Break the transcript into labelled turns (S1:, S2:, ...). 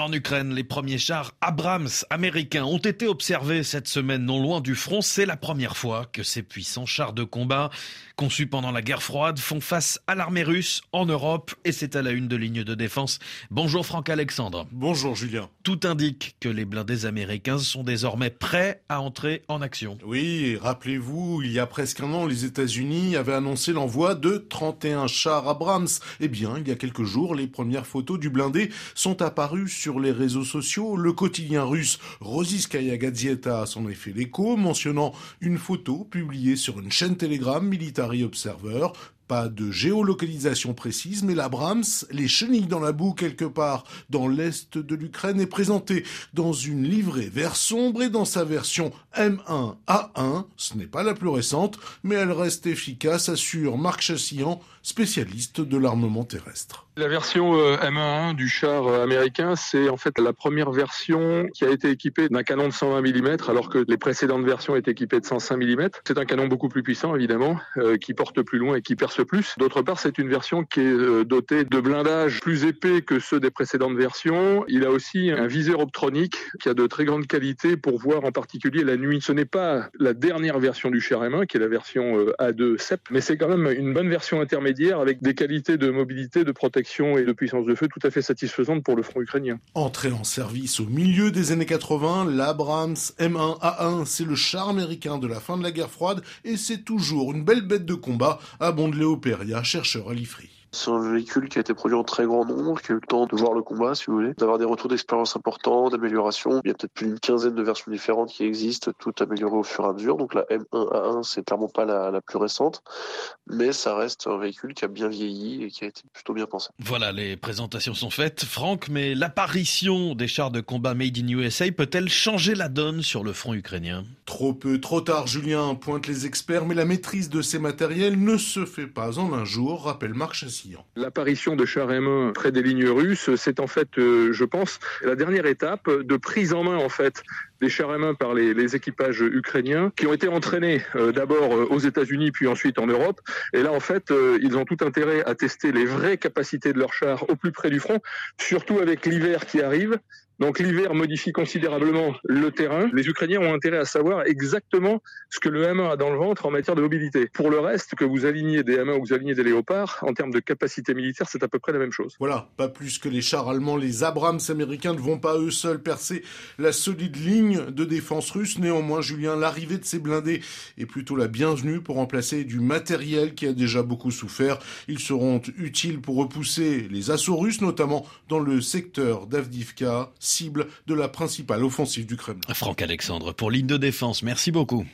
S1: En Ukraine, les premiers chars Abrams américains ont été observés cette semaine non loin du front. C'est la première fois que ces puissants chars de combat, conçus pendant la guerre froide, font face à l'armée russe en Europe et c'est à la une de ligne de défense. Bonjour Franck Alexandre.
S2: Bonjour Julien.
S1: Tout indique que les blindés américains sont désormais prêts à entrer en action.
S2: Oui, rappelez-vous, il y a presque un an, les États-Unis avaient annoncé l'envoi de 31 chars Abrams. Eh bien, il y a quelques jours, les premières photos du blindé sont apparues sur sur les réseaux sociaux, le quotidien russe Rossiskaya Gazeta s'en est fait l'écho, mentionnant une photo publiée sur une chaîne Telegram Military Observer pas de géolocalisation précise, mais l'Abrams, les chenilles dans la boue quelque part dans l'est de l'Ukraine, est présenté dans une livrée vert sombre et dans sa version M1A1. Ce n'est pas la plus récente, mais elle reste efficace, assure Marc Chassian, spécialiste de l'armement terrestre.
S3: La version euh, M1 du char euh, américain, c'est en fait la première version qui a été équipée d'un canon de 120 mm, alors que les précédentes versions étaient équipées de 105 mm. C'est un canon beaucoup plus puissant, évidemment, euh, qui porte plus loin et qui perce plus. D'autre part, c'est une version qui est dotée de blindages plus épais que ceux des précédentes versions. Il a aussi un viseur optronique qui a de très grande qualité pour voir en particulier la nuit. Ce n'est pas la dernière version du char M1, qui est la version A2 CEP, mais c'est quand même une bonne version intermédiaire avec des qualités de mobilité, de protection et de puissance de feu tout à fait satisfaisante pour le front ukrainien.
S2: Entré en service au milieu des années 80, l'Abrams M1A1, c'est le char américain de la fin de la guerre froide et c'est toujours une belle bête de combat, Léo Peria, chercheur à l'IFRI.
S4: C'est un véhicule qui a été produit en très grand nombre, qui a eu le temps de voir le combat, si vous voulez, d'avoir des retours d'expérience importants, d'amélioration. Il y a peut-être plus d'une quinzaine de versions différentes qui existent, toutes améliorées au fur et à mesure. Donc la M1A1, c'est clairement pas la, la plus récente, mais ça reste un véhicule qui a bien vieilli et qui a été plutôt bien pensé.
S1: Voilà, les présentations sont faites, Franck, mais l'apparition des chars de combat Made in USA peut-elle changer la donne sur le front ukrainien?
S2: Trop peu, trop tard, Julien, pointent les experts, mais la maîtrise de ces matériels ne se fait pas en un jour, rappelle Marc
S3: L'apparition de chars M1 près des lignes russes, c'est en fait, euh, je pense, la dernière étape de prise en main en fait des chars M1 par les, équipages ukrainiens qui ont été entraînés euh, d'abord euh, aux États-Unis puis ensuite en Europe. Et là, en fait, ils ont tout intérêt à tester les vraies capacités de leurs chars au plus près du front, surtout avec l'hiver qui arrive. Donc l'hiver modifie considérablement le terrain. Les Ukrainiens ont intérêt à savoir exactement ce que le M1 a dans le ventre en matière de mobilité. Pour le reste, que vous alignez des M1 ou que vous alignez des Léopards, en termes de capacité militaire, c'est à peu près la même chose.
S2: Voilà, pas plus que les chars allemands, les Abrams américains ne vont pas eux seuls percer la solide de défense russe. Néanmoins, Julien, l'arrivée de ces blindés est plutôt la bienvenue pour remplacer du matériel qui a déjà beaucoup souffert. Ils seront utiles pour repousser les assauts russes, notamment dans le secteur d'Avdivka cible de la principale offensive du Kremlin.
S1: Franck Alexandre pour ligne de défense, merci beaucoup.